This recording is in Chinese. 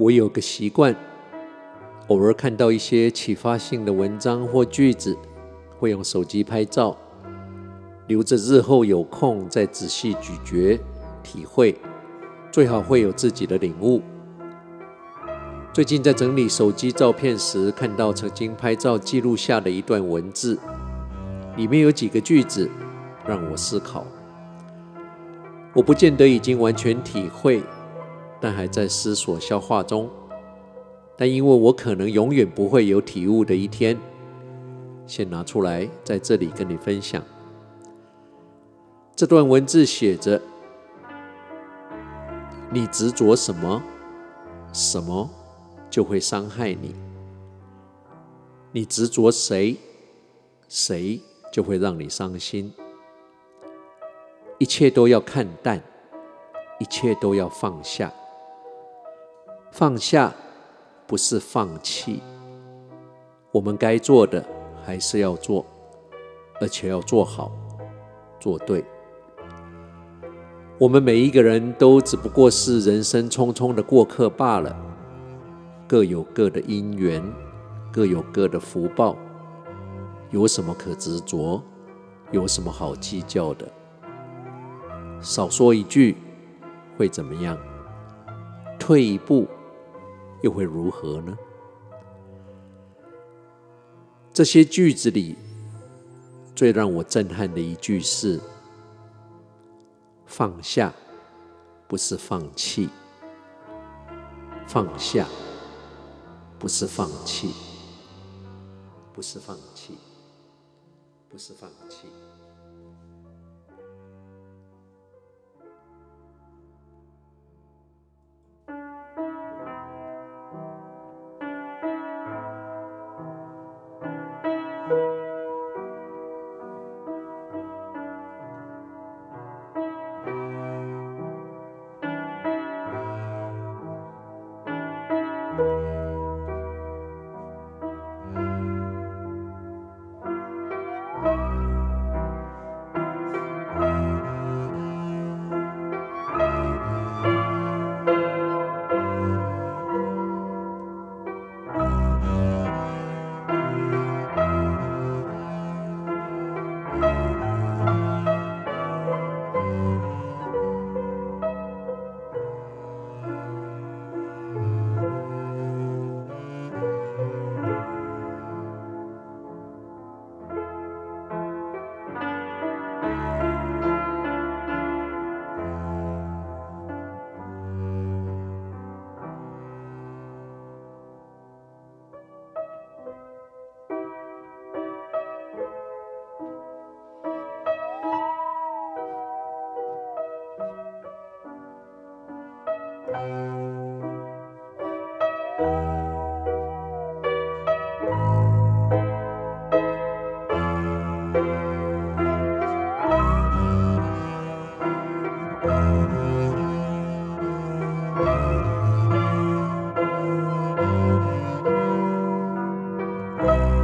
我有个习惯，偶尔看到一些启发性的文章或句子，会用手机拍照，留着日后有空再仔细咀嚼体会，最好会有自己的领悟。最近在整理手机照片时，看到曾经拍照记录下的一段文字，里面有几个句子让我思考。我不见得已经完全体会。但还在思索消化中，但因为我可能永远不会有体悟的一天，先拿出来在这里跟你分享。这段文字写着：“你执着什么，什么就会伤害你；你执着谁，谁就会让你伤心。一切都要看淡，一切都要放下。”放下不是放弃，我们该做的还是要做，而且要做好、做对。我们每一个人都只不过是人生匆匆的过客罢了，各有各的因缘，各有各的福报，有什么可执着？有什么好计较的？少说一句会怎么样？退一步。又会如何呢？这些句子里，最让我震撼的一句是：“放下不是放弃，放下不是放弃，不是放弃，不是放弃。” thank you